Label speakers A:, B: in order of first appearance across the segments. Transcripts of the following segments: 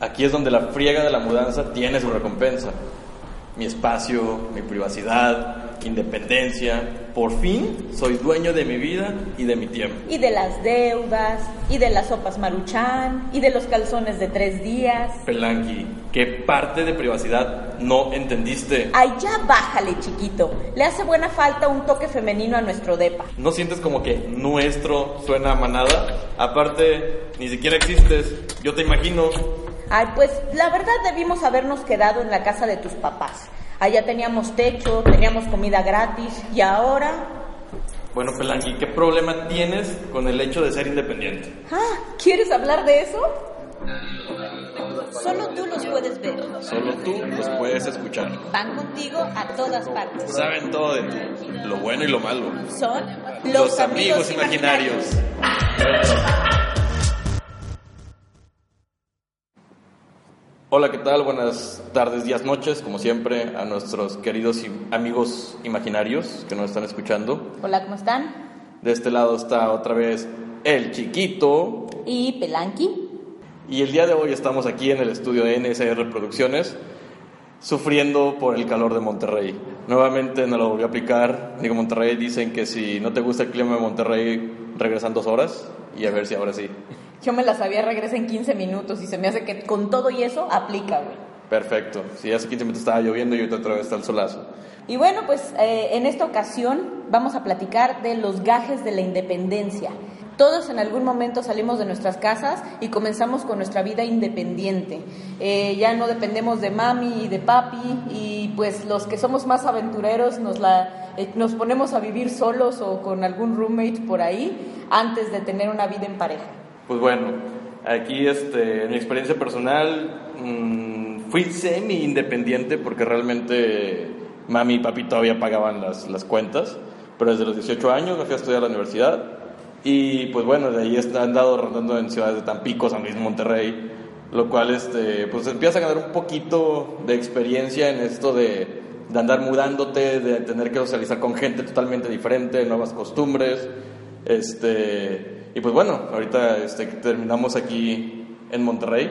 A: Aquí es donde la friega de la mudanza tiene su recompensa. Mi espacio, mi privacidad, independencia. Por fin soy dueño de mi vida y de mi tiempo.
B: Y de las deudas, y de las sopas maruchan, y de los calzones de tres días.
A: Pelanqui, ¿qué parte de privacidad no entendiste?
B: Ay, ya bájale, chiquito. Le hace buena falta un toque femenino a nuestro depa.
A: ¿No sientes como que nuestro suena a manada? Aparte, ni siquiera existes. Yo te imagino.
B: Ay, pues la verdad debimos habernos quedado en la casa de tus papás. Allá teníamos techo, teníamos comida gratis y ahora...
A: Bueno, Pelanqui, ¿qué problema tienes con el hecho de ser independiente?
B: Ah, ¿quieres hablar de eso? Solo tú los puedes ver.
A: Solo tú los puedes escuchar.
B: Van contigo a todas partes.
A: Saben todo de ti, lo bueno y lo malo.
B: Son
A: Los, amigos, imaginarios. Hola, ¿qué tal? Buenas tardes, días, noches, como siempre, a nuestros queridos y amigos imaginarios que nos están escuchando.
B: Hola, ¿cómo están?
A: De este lado está otra vez el chiquito.
B: Y Pelanqui.
A: Y el día de hoy estamos aquí en el estudio de NSR Producciones, sufriendo por el calor de Monterrey. Nuevamente no lo volví a aplicar. Digo, Monterrey dicen que si no te gusta el clima de Monterrey, regresan dos horas y a ver si ahora sí.
B: Yo me la sabía, regresa en 15 minutos y se me hace que con todo y eso aplica, güey.
A: Perfecto. Si hace 15 minutos estaba lloviendo y ahorita otra vez está el solazo.
B: Y bueno, pues eh, en esta ocasión vamos a platicar de los gajes de la independencia. Todos en algún momento salimos de nuestras casas y comenzamos con nuestra vida independiente. Eh, ya no dependemos de mami y de papi y pues los que somos más aventureros nos, la, eh, nos ponemos a vivir solos o con algún roommate por ahí antes de tener una vida en pareja.
A: Pues bueno, aquí este, en mi experiencia personal mmm, fui semi independiente porque realmente mami y papi todavía pagaban las, las cuentas, pero desde los 18 años me fui a estudiar a la universidad y pues bueno, de ahí he andado rondando en ciudades de Tampico, San Luis, Monterrey, lo cual este, pues empieza a ganar un poquito de experiencia en esto de, de andar mudándote, de tener que socializar con gente totalmente diferente, nuevas costumbres, este, y pues bueno, ahorita este, terminamos aquí en Monterrey.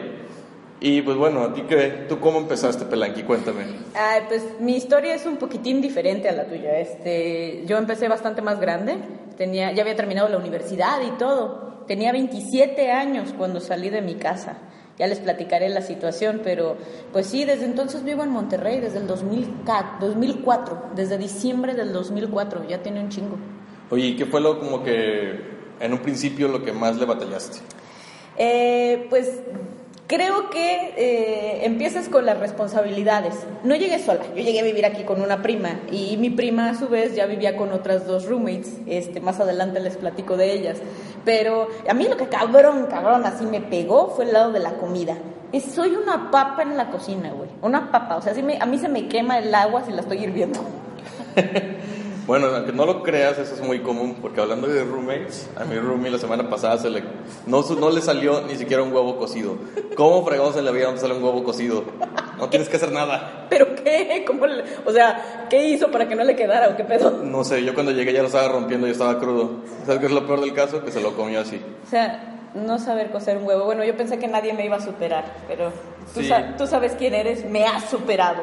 A: Y pues bueno, ¿a ti qué? ¿Tú cómo empezaste, Pelanqui? Cuéntame.
B: Ay, pues mi historia es un poquitín diferente a la tuya. Este, yo empecé bastante más grande, tenía, ya había terminado la universidad y todo. Tenía 27 años cuando salí de mi casa. Ya les platicaré la situación, pero pues sí, desde entonces vivo en Monterrey, desde el 2004, desde diciembre del 2004, ya tiene un chingo.
A: Oye, ¿y qué fue lo como que en un principio lo que más le batallaste?
B: Eh, pues creo que eh, empiezas con las responsabilidades. No llegué sola, yo llegué a vivir aquí con una prima y mi prima a su vez ya vivía con otras dos roommates. Este, más adelante les platico de ellas. Pero a mí lo que cabrón, cabrón, así me pegó fue el lado de la comida. Es, soy una papa en la cocina, güey. Una papa. O sea, me, a mí se me quema el agua si la estoy hirviendo.
A: Bueno, aunque no lo creas, eso es muy común, porque hablando de roommates, a mi roomie la semana pasada se le, no, no le salió ni siquiera un huevo cocido. ¿Cómo fregados en la vida no sale un huevo cocido? No tienes que hacer nada.
B: ¿Pero qué? ¿Cómo le- o sea, ¿qué hizo para que no le quedara o qué pedo?
A: No sé, yo cuando llegué ya lo estaba rompiendo y estaba crudo. ¿Sabes qué es lo peor del caso? Que se lo comió así.
B: O sea, no saber coser un huevo. Bueno, yo pensé que nadie me iba a superar, pero tú,
A: Sí.
B: sa- tú sabes quién eres, me has superado.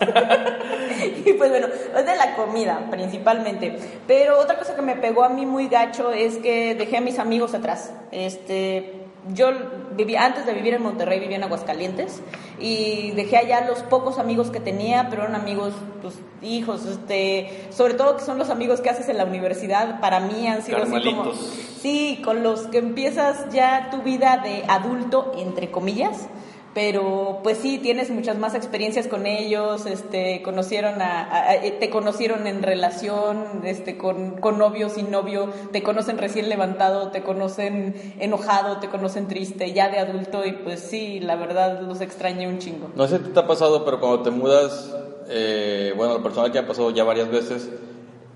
B: y pues bueno, es de la comida principalmente. Pero otra cosa que me pegó a mí muy gacho es que dejé a mis amigos atrás. Este, yo vivía, antes de vivir en Monterrey vivía en Aguascalientes y dejé allá los pocos amigos que tenía, pero eran amigos, pues, hijos, este, sobre todo que son los amigos que haces en la universidad, para mí han sido así como, sí, con los que empiezas ya tu vida de adulto, entre comillas, pero pues sí, tienes muchas más experiencias con ellos, este, conocieron a, eh, te conocieron en relación, este, con, con novio, sin novio, te conocen recién levantado, te conocen enojado, te conocen triste, ya de adulto, y pues sí, la verdad los extrañé un chingo.
A: No sé si te ha pasado, pero cuando te mudas, eh, bueno, la persona que ha pasado ya varias veces,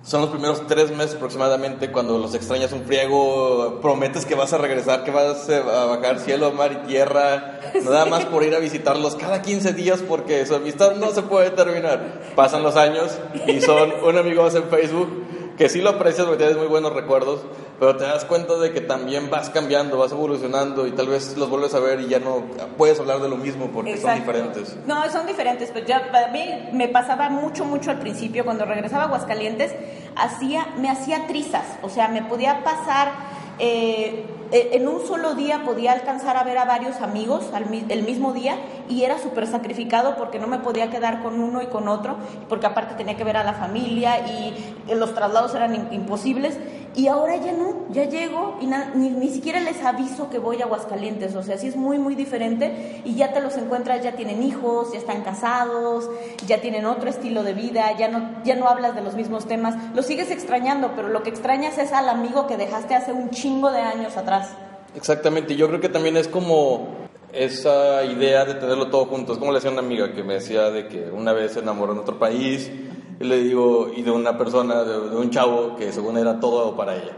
A: son los primeros tres meses aproximadamente cuando los extrañas un friego, prometes que vas a regresar, que vas a bajar cielo, mar y tierra, nada más por ir a visitarlos cada 15 días porque su amistad no se puede terminar. Pasan los años y son un amigo más en Facebook que sí lo aprecias porque tienes muy buenos recuerdos, pero te das cuenta de que también vas cambiando, vas evolucionando y tal vez los vuelves a ver y ya no puedes hablar de lo mismo porque son diferentes.
B: No, son diferentes, pero ya a mí me pasaba mucho, mucho al principio, cuando regresaba a Aguascalientes, hacía, me hacía trizas, o sea, me podía pasar... Eh, en un solo día podía alcanzar a ver a varios amigos el mismo día y era súper sacrificado porque no me podía quedar con uno y con otro, porque aparte tenía que ver a la familia y los traslados eran imposibles. Y ahora ya no, ya llego y ni, ni, siquiera les aviso que voy a Aguascalientes, o sea, sí es muy, muy diferente y ya te los encuentras, ya tienen hijos, ya están casados, ya tienen otro estilo de vida, ya no, ya no hablas de los mismos temas, los sigues extrañando, pero lo que extrañas es al amigo que dejaste hace un chingo de años atrás.
A: Exactamente, yo creo que también es como esa idea de tenerlo todo junto. Es como le decía una amiga que me decía de que una vez se enamoró en otro país, y le digo, y de una persona, de, un chavo que según era todo para ella.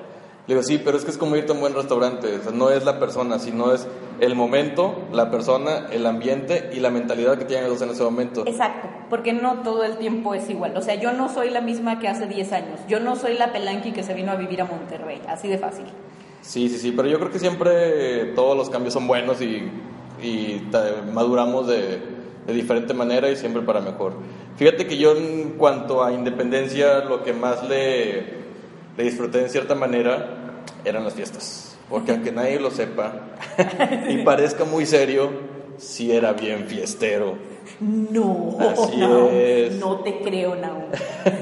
A: Le digo, sí, pero es que es como irte a un buen restaurante, no es la persona, sino es el momento, la persona, el ambiente y la mentalidad que tienen los en ese momento.
B: Exacto, porque no todo el tiempo es igual. O sea, yo no soy la misma que hace 10 años, yo no soy la pelanqui que se vino a vivir a Monterrey, así de fácil.
A: Sí, sí, sí, pero yo creo que siempre todos los cambios son buenos y, y maduramos de, de, diferente manera y siempre para mejor. Fíjate que yo en cuanto a independencia lo que más le, le disfruté en cierta manera eran las fiestas, porque aunque nadie lo sepa y parezca muy serio, sí era bien fiestero.
B: No, no, no te creo, Naum.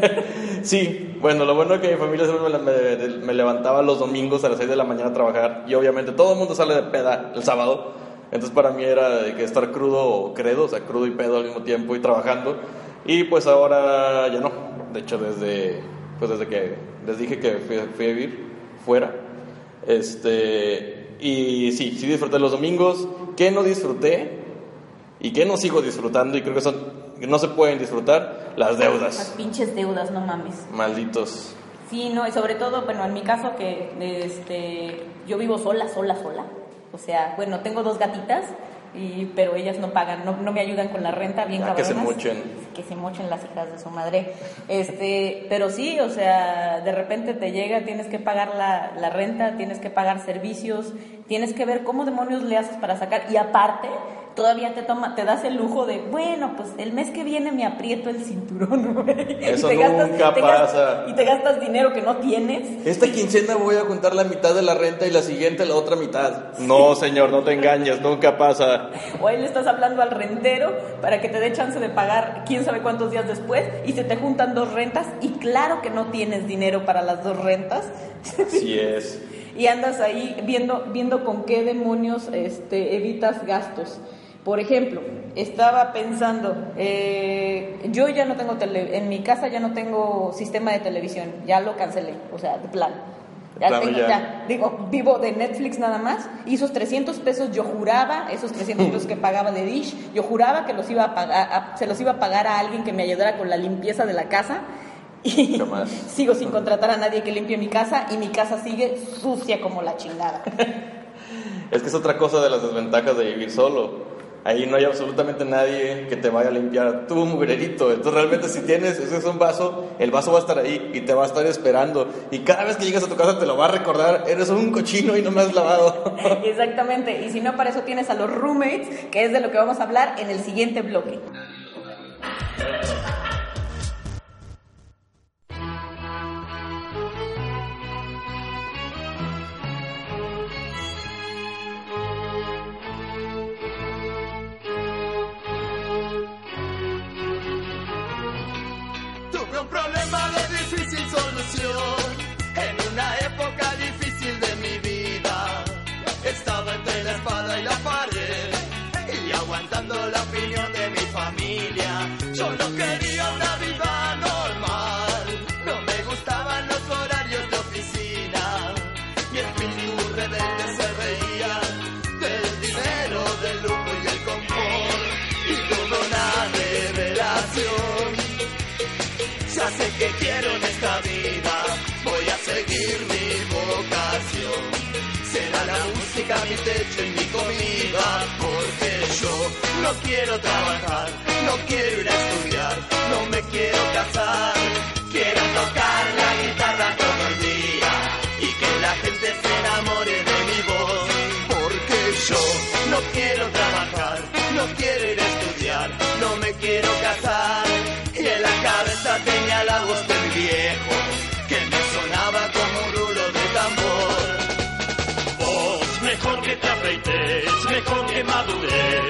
A: sí, bueno, lo bueno es que mi familia me, me, levantaba los domingos a las 6 de la mañana a trabajar y obviamente todo el mundo sale de peda el sábado. Entonces para mí era de que estar crudo o credo, o sea, crudo y pedo al mismo tiempo y trabajando. Y pues ahora ya no. De hecho, desde, pues desde que les dije que fui, fui a vivir fuera. Este, y sí, sí disfruté los domingos. ¿Qué no disfruté? ¿Y qué no sigo disfrutando? Y creo que son no se pueden disfrutar, las deudas.
B: Las pinches deudas, no mames.
A: Malditos.
B: Sí, no, y sobre todo, bueno, en mi caso que este, yo vivo sola, sola, sola. O sea, bueno, tengo dos gatitas, y, pero ellas no pagan, no, no me ayudan con la renta, bien
A: ah, Que se mochen.
B: Que se mochen las hijas de su madre. Este, pero sí, o sea, de repente te llega, tienes que pagar la, la renta, tienes que pagar servicios, tienes que ver cómo demonios le haces para sacar. Y aparte, todavía te toma, te das el lujo de, bueno, pues el mes que viene me aprieto el cinturón,
A: güey. Eso nunca pasa.
B: y te gastas dinero que no tienes.
A: Esta quincena voy a juntar la mitad de la renta y la siguiente la otra mitad. No, señor, no te engañes, nunca pasa.
B: O ahí le estás hablando al rentero para que te dé chance de pagar quién sabe cuántos días después y se te juntan dos rentas y claro que no tienes dinero para las dos rentas.
A: Así es.
B: y andas ahí viendo, viendo con qué demonios este, evitas gastos. Por ejemplo, estaba pensando, eh, yo ya no tengo tele, en mi casa ya no tengo sistema de televisión, ya lo cancelé, o sea, de plan. Ya tengo, ya. digo, vivo de Netflix nada más, y esos 300 pesos yo juraba, esos 300 pesos que pagaba de Dish, yo juraba que los iba a pagar, se los iba a pagar a alguien que me ayudara con la limpieza de la casa, y sigo sin contratar a nadie que limpie mi casa, y mi casa sigue sucia como la chingada.
A: es que es otra cosa de las desventajas de vivir solo Ahí no hay absolutamente nadie que te vaya a limpiar tu mugrerito. Entonces realmente si tienes, ese es un vaso, el vaso va a estar ahí y te va a estar esperando. Y cada vez que llegas a tu casa te lo va a recordar, eres un cochino y no me has lavado.
B: Exactamente. Y si no, para eso tienes a los roommates, que es de lo que vamos a hablar en el siguiente bloque.
C: Quiero trabajar, no quiero ir a estudiar, no me quiero casar. Quiero tocar la guitarra todo el día y que la gente se enamore de mi voz, porque yo no quiero trabajar, no quiero ir a estudiar, no me quiero casar. Y en la cabeza tenía la voz de mi viejo, que me sonaba como un rulo de tambor.
D: Vos, mejor que te afeites, mejor que madures,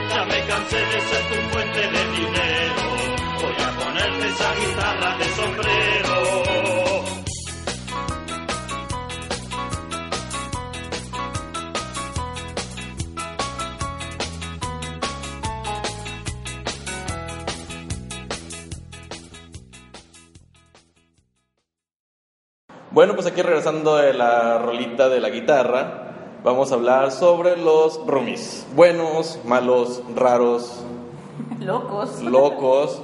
A: Bueno, pues aquí regresando de la rolita de la guitarra, vamos a hablar sobre los roomies. Buenos, malos, raros,
B: Locos.
A: locos.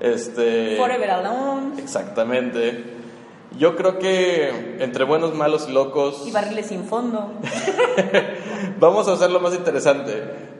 A: Este.
B: Forever Alone.
A: Exactamente. Yo creo que entre buenos, malos y locos.
B: Y barriles sin fondo.
A: Vamos a hacerlo más interesante.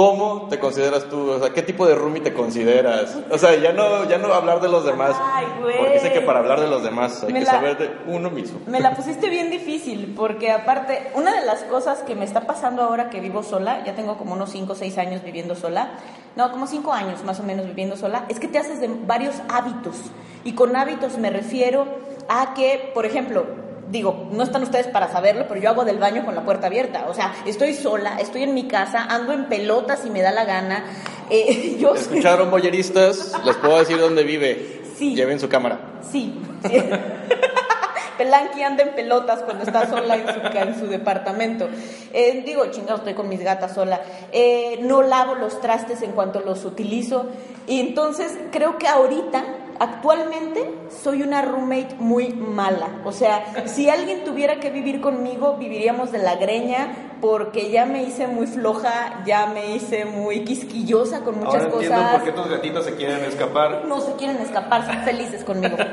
A: ¿Cómo te consideras tú? O sea, ¿qué tipo de roomie te consideras? O sea, ya no, ya no hablar de los demás.
B: Ay, güey.
A: Porque sé que para hablar de los demás hay
B: Me
A: que
B: la-
A: saber de uno mismo.
B: Me la pusiste bien difícil, porque aparte, una de las cosas que me está pasando ahora que vivo sola, ya tengo como unos 5 o 6 años viviendo sola, no, como 5 años más o menos viviendo sola, es que te haces de varios hábitos. Y con hábitos me refiero a que, por ejemplo, digo, no están ustedes para saberlo, pero yo hago del baño con la puerta abierta. O sea, estoy sola, estoy en mi casa, ando en pelotas si me da la gana. Eh, yo
A: ¿Escucharon boyeristas? Les puedo decir dónde vive.
B: Sí.
A: Lleven su cámara.
B: Sí. sí. Pelanqui anda en pelotas cuando está sola en su, en su departamento. Eh, digo, chingado, estoy con mis gatas sola. Eh, no lavo los trastes en cuanto los utilizo. Y entonces creo que ahorita, actualmente, soy una roommate muy mala. O sea, si alguien tuviera que vivir conmigo, viviríamos de la greña porque ya me hice muy floja, ya me hice muy quisquillosa con muchas
A: Ahora
B: cosas.
A: entiendo por qué tus gatitos se quieren escapar.
B: No se quieren escapar, son felices conmigo.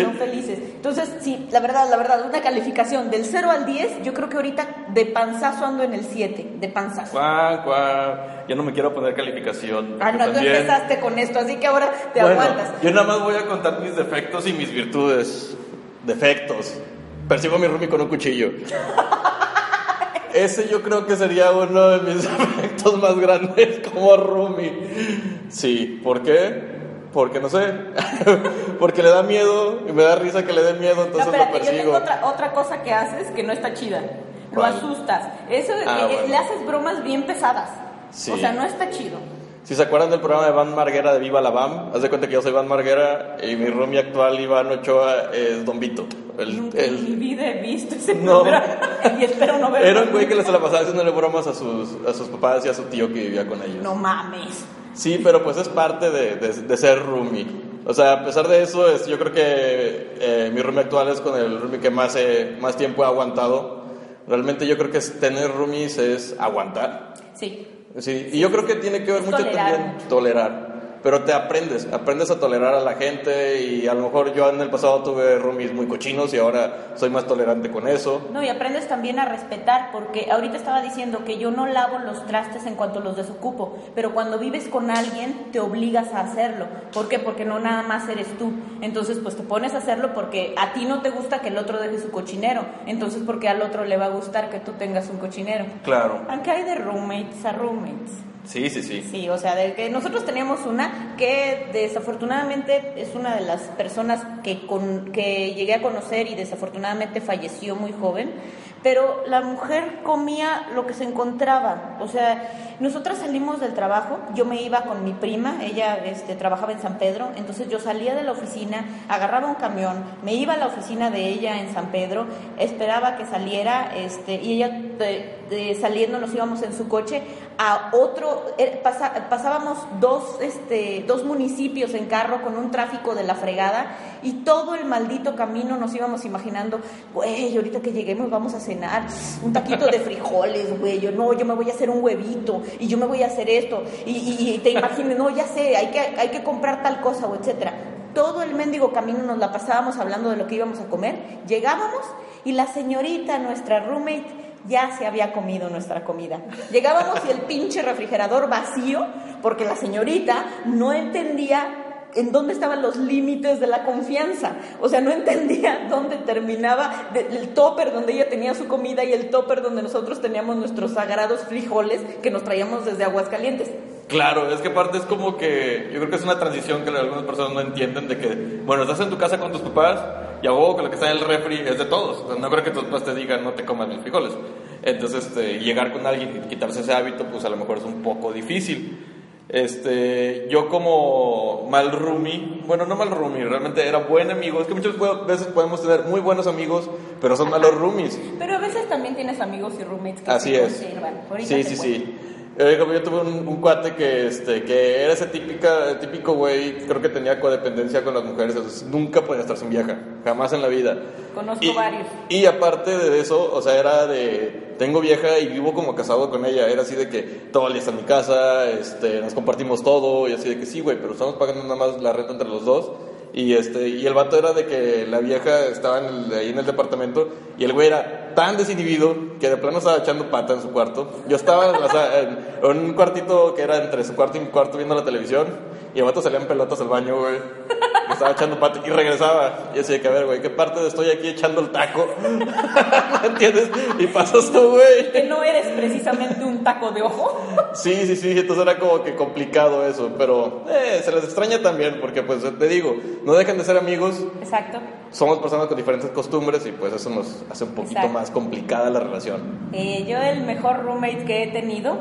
B: Son felices. Entonces, sí, la verdad, la verdad, una calificación del 0 al 10, yo creo que ahorita de panzazo ando en el 7, de panzazo.
A: Cuá, cuá. Yo no me quiero poner calificación.
B: Ah, no, tú
A: también-
B: empezaste con esto, así que ahora te
A: Bueno,
B: aguantas.
A: yo nada más voy a contar mis defectos y mis virtudes. Defectos. Persigo a mi roomie con un cuchillo. Ese yo creo que sería uno de mis defectos más grandes como roomie. Sí, ¿por qué? Porque no sé. Porque le da miedo y me da risa que le dé miedo,
B: No,
A: entonces lo
B: espérate, yo tengo
A: persigo.
B: otra, otra cosa que haces que no está chida. Lo asustas. Eso
A: Ah,
B: eh,
A: bueno.
B: le haces bromas bien pesadas.
A: Sí.
B: O sea, no está chido.
A: Si se acuerdan del programa de Van Marguera de Viva la BAM, haz de cuenta que yo soy Van Marguera y mi roomie actual, Iván Ochoa, es Don Vito. El,
B: Nunca en mi
A: el-
B: vida he visto ese
A: No.
B: programa. y espero no verlo.
A: era un güey que se la pasaba haciéndole bromas a sus, a sus papás y a su tío que vivía con ellos.
B: No mames.
A: Sí, pero pues es parte de, de- de ser roomie. O sea, a pesar de eso, es, yo creo que eh, mi roomie actual es con el roomie que más, eh, más tiempo ha aguantado. Realmente yo creo que tener roomies es aguantar.
B: Sí.
A: Sí, y yo creo que tiene que ver
B: Es
A: mucho
B: tolerar
A: también tolerar. Pero te aprendes, aprendes a tolerar a la gente y a lo mejor yo en el pasado tuve roomies muy cochinos y ahora soy más tolerante con eso.
B: No, y aprendes también a respetar, porque ahorita estaba diciendo que yo no lavo los trastes en cuanto los desocupo, pero cuando vives con alguien te obligas a hacerlo. ¿Por qué? Porque no nada más eres tú. Entonces, pues te pones a hacerlo porque a ti no te gusta que el otro deje su cochinero. Entonces, porque al otro le va a gustar que tú tengas un cochinero.
A: Claro.
B: Aunque hay de roommates a roommates.
A: Sí, sí, sí.
B: Sí, o sea, de que nosotros teníamos una que desafortunadamente es una de las personas que, con, que llegué a conocer y desafortunadamente falleció muy joven, pero la mujer comía lo que se encontraba. O sea, nosotras salimos del trabajo, yo me iba con mi prima, ella este, trabajaba en San Pedro, entonces yo salía de la oficina, agarraba un camión, me iba a la oficina de ella en San Pedro, esperaba que saliera este, y ella de- saliendo nos íbamos en su coche a otro, eh, pasábamos dos, este, dos municipios en carro con un tráfico de la fregada y todo el maldito camino nos íbamos imaginando, güey, ahorita que lleguemos vamos a cenar un taquito de frijoles, güey, yo no, yo me voy a hacer un huevito y yo me voy a hacer esto y te imaginas, no, ya sé, hay que, hay que comprar tal cosa o etcétera. Todo el mendigo camino nos la pasábamos hablando de lo que íbamos a comer, llegábamos y la señorita, nuestra roommate, ya se había comido nuestra comida. Llegábamos y el pinche refrigerador vacío, porque la señorita no entendía en dónde estaban los límites de la confianza. O sea, no entendía dónde terminaba el topper donde ella tenía su comida y el topper donde nosotros teníamos nuestros sagrados frijoles que nos traíamos desde Aguascalientes.
A: Claro, es que aparte es como que yo creo que es una transición que algunas personas no entienden de que, bueno, estás en tu casa con tus papás y a huevo que lo que está en el refri es de todos. O sea, no creo que tus papás te digan no te comas mis frijoles. Entonces, este, llegar con alguien y quitarse ese hábito, pues a lo mejor es un poco difícil. Este, yo como mal roomie, bueno, no mal roomie, realmente era buen amigo. Es que muchas veces podemos tener muy buenos amigos, pero son malos roomies.
B: Pero a veces también tienes amigos y roommates que
A: Así
B: se
A: es.
B: conservan.
A: Sí,
B: te
A: sí,
B: cuento.
A: sí. Eh, yo tuve un, un cuate que, este, que era ese típica, típico güey, creo que tenía codependencia con las mujeres, entonces nunca podía estar sin vieja, jamás en la vida.
B: Conozco
A: y,
B: varios.
A: Y aparte de eso, o sea, era de, tengo vieja y vivo como casado con ella, era así de que todo el día está en mi casa, este, nos compartimos todo, y así de que sí, güey, pero estamos pagando nada más la renta entre los dos. Y, este, y el vato era de que la vieja estaba en el- ahí en el departamento y el güey era tan desinhibido que de plano estaba echando pata en su cuarto. Yo estaba en, en un cuartito que era entre su cuarto y mi cuarto viendo la televisión y el vato salía en pelotas al baño, güey. Estaba echando pata y regresaba. Y decía que, a ver, güey, ¿qué parte de estoy aquí echando el taco? ¿Me entiendes? Y pasas tú, güey.
B: Que no eres precisamente un taco de ojo.
A: Sí, sí, sí, entonces era como que complicado eso, pero eh, se les extraña también porque pues te digo, no dejan de ser amigos,
B: Exacto.
A: somos personas con diferentes costumbres y pues eso nos hace un poquito
B: Exacto.
A: más complicada la relación.
B: Eh, yo el mejor roommate que he tenido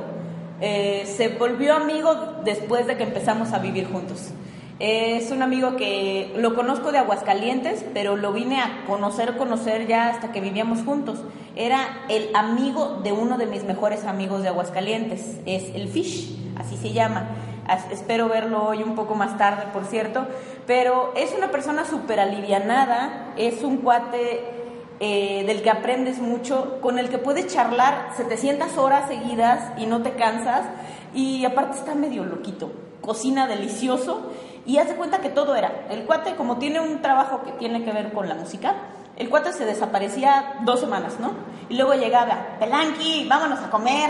B: eh, se volvió amigo después de que empezamos a vivir juntos. Es un amigo que lo conozco de Aguascalientes, pero lo vine a conocer, conocer ya hasta que vivíamos juntos. Era el amigo de uno de mis mejores amigos de Aguascalientes, es el Fish, así se llama. Espero verlo hoy un poco más tarde, por cierto, pero es una persona súper alivianada, es un cuate eh, del que aprendes mucho, con el que puedes charlar 700 horas seguidas y no te cansas, y aparte está medio loquito, cocina delicioso, y haz de cuenta que todo era, el cuate como tiene un trabajo que tiene que ver con la música, el cuate se desaparecía dos semanas, ¿no? Y luego llegaba, Pelanqui, vámonos a comer,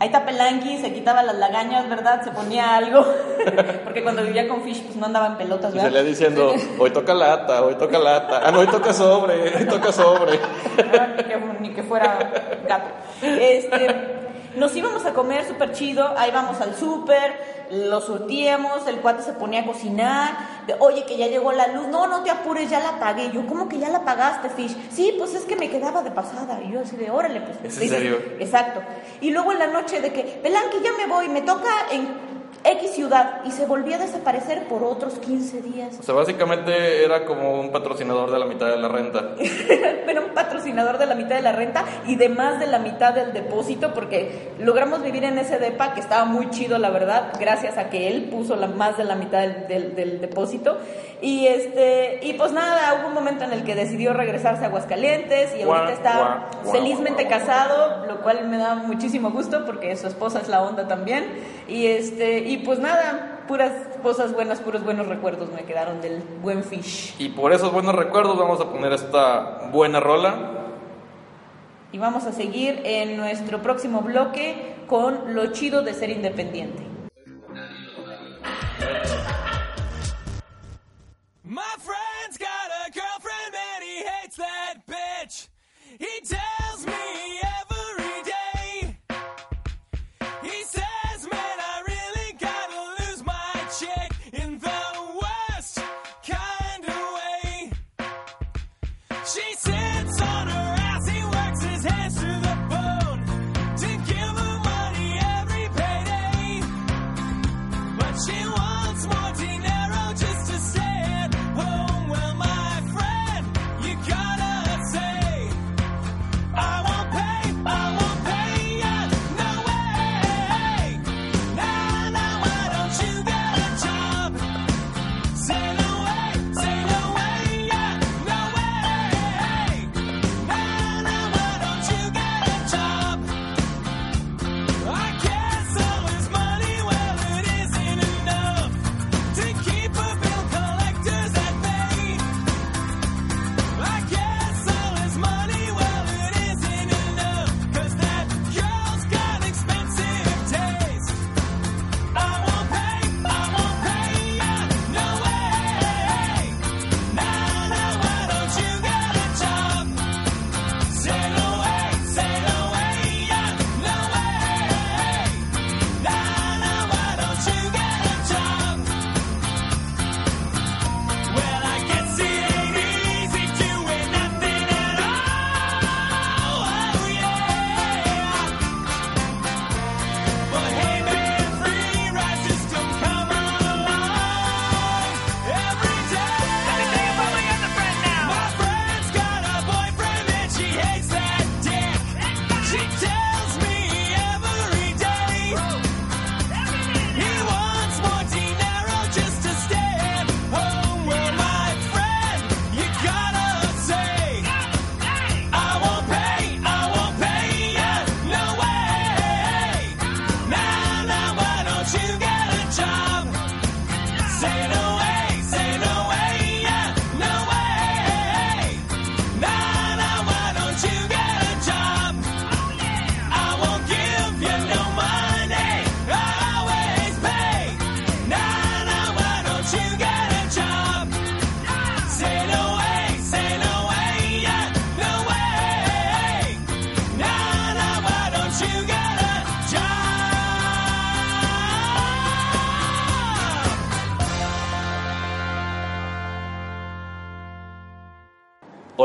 B: Ahí está Pelanqui, se quitaba las lagañas, ¿verdad? Se ponía algo. Porque cuando vivía con Fish, pues no andaba en pelotas,
A: Y
B: ¿verdad?
A: salía diciendo, hoy toca lata, hoy toca lata, ah, no, hoy toca sobre, hoy toca sobre.
B: Ah, ni, que, ni que fuera gato. Este,
E: nos íbamos a comer súper chido, ahí vamos al súper, lo surtíamos, el cuate se ponía a cocinar, de, oye, que ya llegó la luz, no, no te apures, ya la pagué. Yo, ¿cómo que ya la pagaste, Fish? Sí, pues es que me quedaba de pasada. Y yo así de, órale, pues.
A: ¿Es en serio?
E: Exacto. Y luego en la noche de que, Belanqui, ya me voy, me toca en X ciudad, y se volvía a desaparecer por otros 15 días.
A: O sea, básicamente era como un patrocinador de la mitad de la renta.
E: Era un patrocinador de la mitad de la renta y de más de la mitad del depósito porque logramos vivir en ese depa que estaba muy chido la verdad gracias a que él puso la, más de la mitad del, del- del depósito y este y pues nada hubo un momento en el que decidió regresarse a Aguascalientes y ahorita está felizmente casado lo cual me da muchísimo gusto porque su esposa es la onda también y este y pues nada puras cosas buenas puros buenos recuerdos me quedaron del buen fish
A: Y por esos buenos recuerdos vamos a poner esta buena rola.
E: Y vamos a seguir en nuestro próximo bloque con lo chido de ser independiente.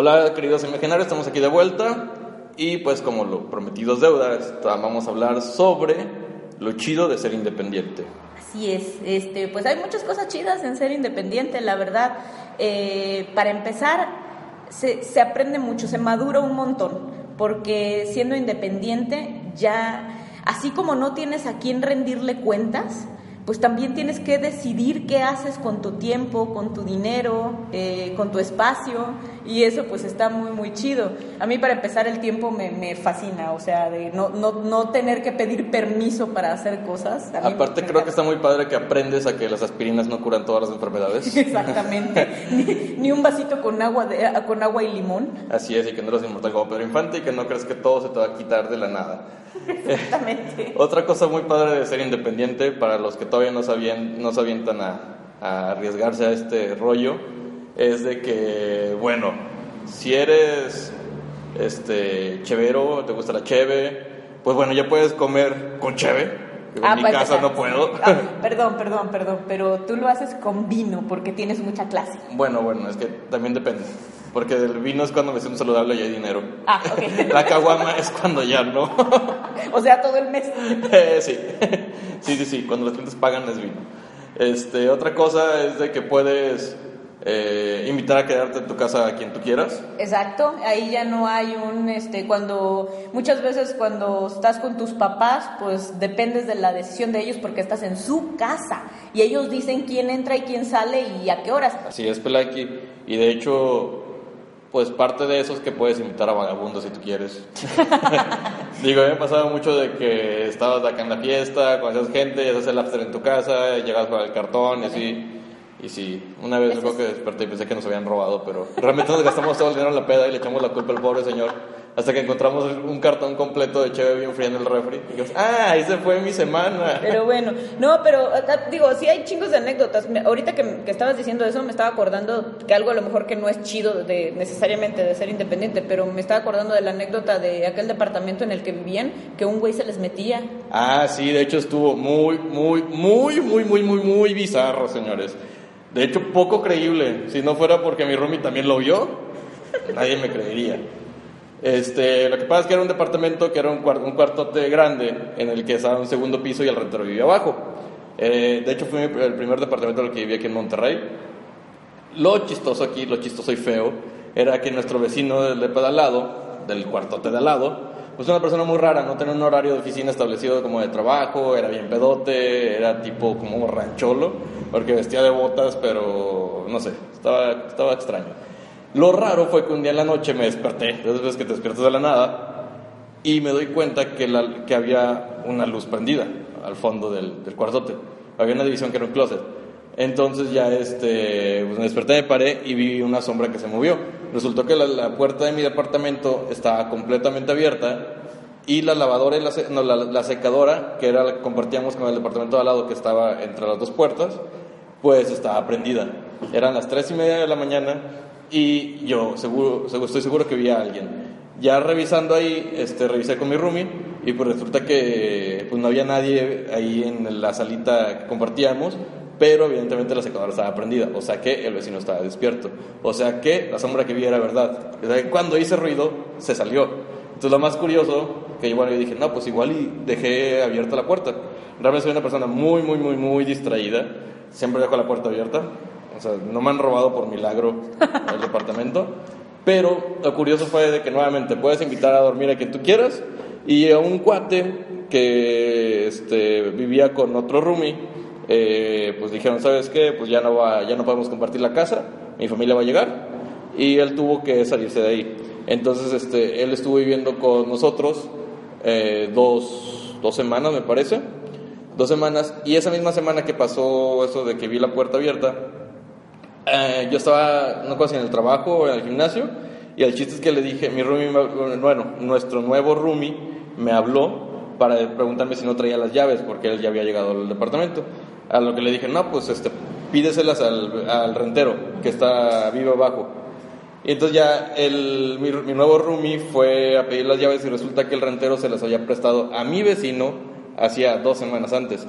A: Hola, queridos imaginarios, estamos aquí de vuelta. Y pues, como lo prometido es deuda, está- vamos a hablar sobre lo chido de ser independiente.
E: Así es, este, pues hay muchas cosas chidas en ser independiente, la verdad. Eh, para empezar, se, se aprende mucho, se madura un montón, porque siendo independiente ya, así como no tienes a quién rendirle cuentas, pues también tienes que decidir qué haces con tu tiempo, con tu dinero, eh, con tu espacio, y eso pues está muy, muy chido. A mí para empezar el tiempo me, me fascina, o sea, de no, no, no tener que pedir permiso para hacer cosas.
A: Aparte, creo que está muy padre que aprendes a que las aspirinas no curan todas las enfermedades.
E: Exactamente. ni, ni un vasito con agua, de, con agua y limón.
A: Así es, y que no eres inmortal como Pedro Infante y que no crees que todo se te va a quitar de la nada.
E: Exactamente.
A: Otra cosa muy padre de ser independiente, para los que todavía no, sabían, no se avientan a, a arriesgarse a este rollo, es de que, bueno, si eres este, chevero, te gusta la cheve, pues bueno, ya puedes comer con cheve.
B: Ah,
A: en mi
B: para
A: casa no puedo.
B: Ah, perdón, perdón, perdón, pero tú lo haces con vino porque tienes mucha clase.
A: Bueno, bueno, es que también depende. Porque del vino es cuando me siento saludable y hay dinero.
B: Ah, ok.
A: La caguama es cuando ya no.
B: o sea, todo el mes.
A: Eh, sí. sí, sí, sí. Cuando los clientes pagan es vino. Este, otra cosa es de que puedes eh, invitar a quedarte en tu casa a quien tú quieras.
B: Exacto, ahí ya no hay un, este, cuando, muchas veces cuando estás con tus papás, pues dependes de la decisión de ellos porque estás en su casa y ellos dicen quién entra y quién sale y a qué horas.
A: Así es, Pelaki. Y de hecho, pues parte de eso es que puedes invitar a vagabundos si tú quieres. Digo, a mí me pasaba mucho de que estabas acá en la fiesta, conocías gente, haces el after en tu casa, llegas para el cartón y así. Y sí, una vez creo que desperté y pensé que nos habían robado, pero realmente nos gastamos todo el dinero en la peda y le echamos la culpa al pobre señor. Hasta que encontramos un cartón completo de cheve bien fría en el refri. Y dijimos, ah, ahí se fue mi semana.
B: Pero bueno, no, pero ah, digo, sí hay chingos de anécdotas. Ahorita que, que estabas diciendo eso, me estaba acordando que algo a lo mejor que no es chido de, necesariamente de ser independiente, pero me estaba acordando de la anécdota de aquel departamento en el que vivían, que un güey se les metía.
A: Ah, sí, de hecho estuvo muy, muy, muy, muy, muy, muy, muy bizarro, señores. De hecho, poco creíble. Si no fuera porque mi roomie también lo vio, nadie me creería. Este, lo que pasa es que era un departamento que era un, cuar- un cuartote grande en el que estaba un segundo piso y el rentero vivía abajo. Eh, de hecho, fue el primer departamento en el que viví aquí en Monterrey. Lo chistoso aquí, lo chistoso y feo, era que nuestro vecino del depa de al del cuartote de al lado, pues una persona muy rara, no tenía un horario de oficina establecido como de trabajo, era bien pedote, era tipo como rancholo, porque vestía de botas, pero no sé, estaba, estaba extraño. Lo raro fue que un día en la noche me desperté, de veces que te despiertas de la nada, y me doy cuenta que, la- que había una luz prendida al fondo del, del cuartote. Había una división que era un closet. Entonces ya este, pues me desperté, me paré y vi una sombra que se movió. Resultó que la, puerta de mi departamento estaba completamente abierta y la lavadora y la, secadora, que era compartíamos con el departamento de al lado que estaba entre las dos puertas, pues estaba prendida. Eran las tres y media de la mañana y yo seguro, estoy seguro que vi a alguien. Ya revisando ahí, este, revisé con mi roomie y pues resulta que pues, no había nadie ahí en la salita que compartíamos, pero evidentemente la secadora estaba prendida, o sea que el vecino estaba despierto, o sea que la sombra que vi era verdad. O sea, cuando hice ruido, se salió. Entonces lo más curioso, que igual yo dije, no, pues igual y dejé abierta la puerta. Realmente soy una persona muy, muy, muy, muy distraída, siempre dejo la puerta abierta, o sea, no me han robado por milagro el departamento. Pero lo curioso fue de que nuevamente puedes invitar a dormir a quien tú quieras y a un cuate que este, vivía con otro roomie, eh, pues dijeron, ¿sabes qué? Pues ya no, va, ya no podemos compartir la casa, mi familia va a llegar y él tuvo que salirse de ahí. Entonces este, él estuvo viviendo con nosotros eh, dos, dos semanas, me parece, dos semanas y esa misma semana que pasó eso de que vi la puerta abierta, eh, yo estaba, no si en el trabajo o en el gimnasio, y el chiste es que le dije, mi roomie, bueno, nuestro nuevo roomie me habló para preguntarme si no traía las llaves, porque él ya había llegado al departamento. A lo que le dije, no, pues este, pídeselas al, al rentero, que está vivo abajo. Y entonces ya el, mi, mi nuevo roomie fue a pedir las llaves y resulta que el rentero se las había prestado a mi vecino hacía dos semanas antes.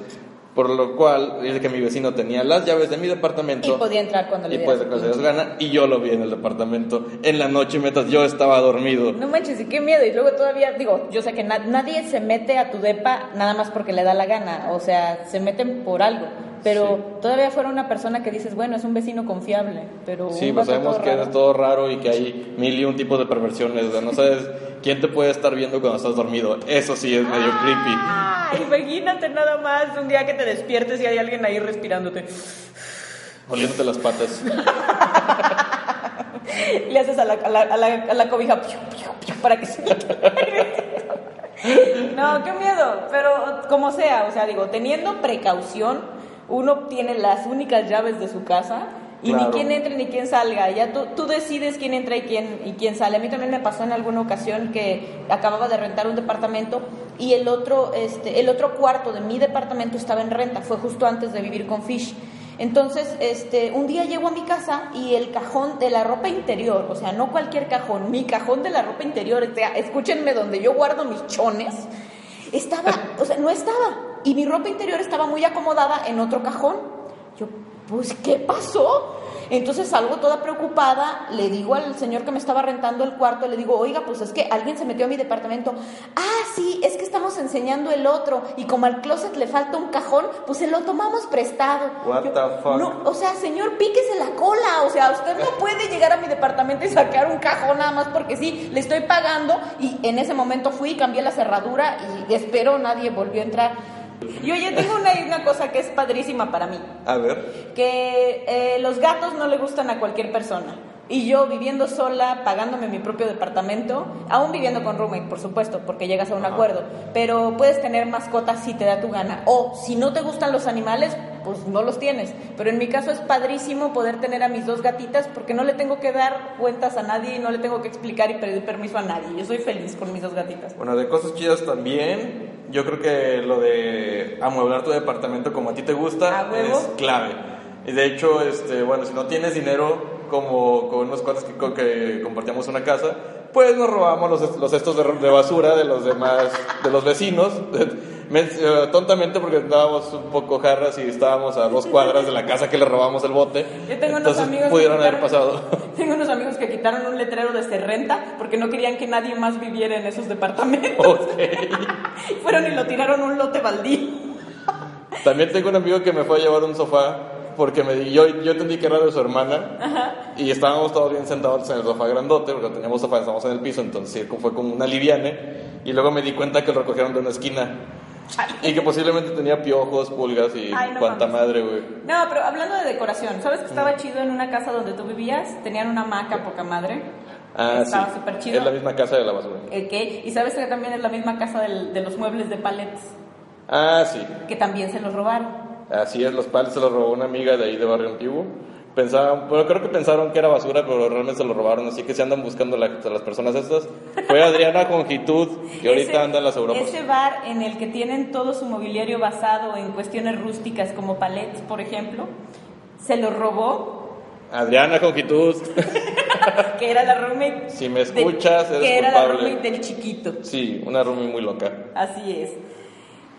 A: Por lo cual, dice que mi vecino tenía las llaves de mi departamento.
B: Y podía entrar cuando le
A: Y
B: diera su
A: les gana. Y yo lo vi en el departamento en la noche mientras yo estaba dormido.
B: No manches, y qué miedo. Y luego todavía, digo, yo sé que na- nadie se mete a tu depa nada más porque le da la gana. O sea, se meten por algo. Pero todavía fuera una persona que dices, bueno, es un vecino confiable. Pero
A: Sí, pues sabemos que
B: raro.
A: es todo raro y que hay mil y un tipos de perversiones. o sea, no sabes quién te puede estar viendo cuando estás dormido. Eso sí es medio creepy.
B: Ah, imagínate nada más un día que te despiertes y hay alguien ahí respirándote.
A: Oliéndote las patas.
B: Le haces a la, a la, a la, a la cobija piu, piu, piu, para que se. No, qué miedo. Pero como sea, o sea, digo, teniendo precaución, uno tiene las únicas llaves de su casa y
A: Claro.
B: ni quién entre ni quién salga. Ya tú, tú decides quién entra y quién, y quién sale. A mí también me pasó en alguna ocasión que acababa de rentar un departamento y el otro, este, el otro cuarto de mi departamento estaba en renta. Fue justo antes de vivir con Fish. Entonces, este, un día llego a mi casa y el cajón de la ropa interior, o sea, no cualquier cajón, mi cajón de la ropa interior, o sea, escúchenme donde yo guardo mis chones, Estaba, o sea, no estaba. Y mi ropa interior estaba muy acomodada en otro cajón. Yo, pues, ¿qué pasó? Entonces salgo toda preocupada, le digo al señor que me estaba rentando el cuarto, le digo, oiga, pues es que alguien se metió a mi departamento. Ah, sí, es que enseñando el otro. Y como al closet le falta un cajón, pues se lo tomamos prestado.
A: What
B: Yo,
A: the fuck?
B: No, o sea, señor, píquese la cola. O sea, usted no puede llegar a mi departamento y sacar un cajón nada más porque sí, le estoy pagando. Y en ese momento fui, cambié la cerradura y espero nadie volvió a entrar. Y oye, tengo una, una cosa que es padrísima para mí
A: A ver.
B: que eh, los gatos no le gustan a cualquier persona. Y yo viviendo sola, pagándome mi propio departamento, aún viviendo con roommate, por supuesto, porque llegas a un acuerdo, pero puedes tener mascotas si te da tu gana. O si no te gustan los animales, pues no los tienes. Pero en mi caso es padrísimo poder tener a mis dos gatitas porque no le tengo que dar cuentas a nadie no le tengo que explicar y pedir permiso a nadie. Yo soy feliz con mis dos gatitas.
A: Bueno, de cosas chidas también, yo creo que lo de amueblar tu departamento como a ti te gusta es clave. Y de hecho, este, bueno, si no tienes dinero, como con unos cuantos que, que compartíamos una casa, pues nos robamos los, los cestos de, de basura de los demás, de los vecinos, eh, tontamente porque estábamos un poco jarras y estábamos a dos cuadras de la casa que le robamos el bote.
B: Yo tengo unos
A: Entonces
B: amigos
A: pudieron haber
B: quitaron-
A: pasado.
B: Tengo unos amigos que quitaron un letrero de se renta porque no querían que nadie más viviera en esos departamentos.
A: Ok.
B: Fueron y lo tiraron un lote baldío.
A: También tengo un amigo que me fue a llevar un sofá porque me yo, yo entendí que era de su hermana y estábamos todos bien sentados en el sofá grandote porque teníamos sofá, estábamos en el piso, entonces fue como una liviane y luego me di cuenta que lo recogieron de una esquina y que posiblemente tenía piojos, pulgas y
B: Ay, no
A: cuanta
B: mames.
A: madre, güey.
B: No, pero hablando de decoración, ¿sabes que estaba chido en una casa donde tú vivías? Tenían una hamaca poca madre.
A: Ah,
B: Estaba
A: sí.
B: súper chido.
A: Es la misma casa de la basura.
B: Ok, Y sabes que también es la misma casa del- de los muebles de palets,
A: Ah, sí.
B: que también se los robaron.
A: Así es, los pales se los robó una amiga de ahí de Barrio Antiguo. Pensaban, bueno, creo que pensaron que era basura, pero realmente se lo robaron, así que se andan buscando la- las personas estas. Fue Adriana Congitud, que ahorita
B: Ese-
A: anda en las Europas.
B: Ese bar en el que tienen todo su mobiliario basado en cuestiones rústicas como palets, por ejemplo, se lo robó,
A: Adriana Congitud,
B: que era la roommate.
A: Si me escuchas, eres
B: Que era la
A: culpable.
B: roommate del chiquito.
A: sí, una roomie muy loca.
B: Así es.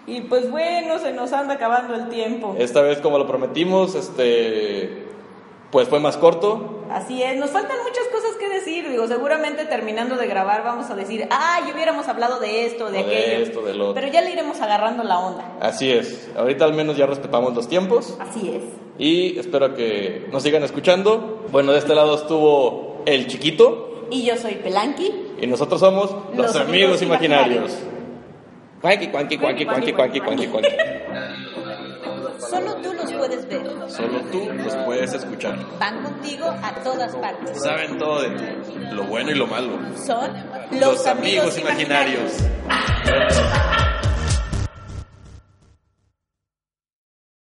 B: Y pues bueno, se nos anda acabando el tiempo.
A: Esta vez, como lo prometimos, este, pues fue más corto.
B: Así es, nos faltan muchas cosas que decir. Digo, seguramente terminando de grabar vamos a decir, ah, ya hubiéramos hablado de esto, de
A: de
B: aquello.
A: esto, del otro.
B: Pero ya le iremos agarrando la onda.
A: Así es, ahorita al menos ya respetamos los tiempos
B: Así es.
A: y espero que nos sigan escuchando. Bueno, de este lado estuvo el chiquito
B: Y yo soy Pelanqui.
A: y nosotros somos los,
B: Los
A: amigos,
B: amigos
A: imaginarios.
B: imaginarios.
A: Cuanqui, cuanqui, cuanqui, cuanqui, cuanqui, cuanqui, cuanqui.
B: Solo tú los puedes ver.
A: Solo tú los puedes escuchar.
B: Van contigo a todas partes.
A: Saben todo de ti, lo bueno y lo malo.
B: Son
A: Los amigos imaginarios.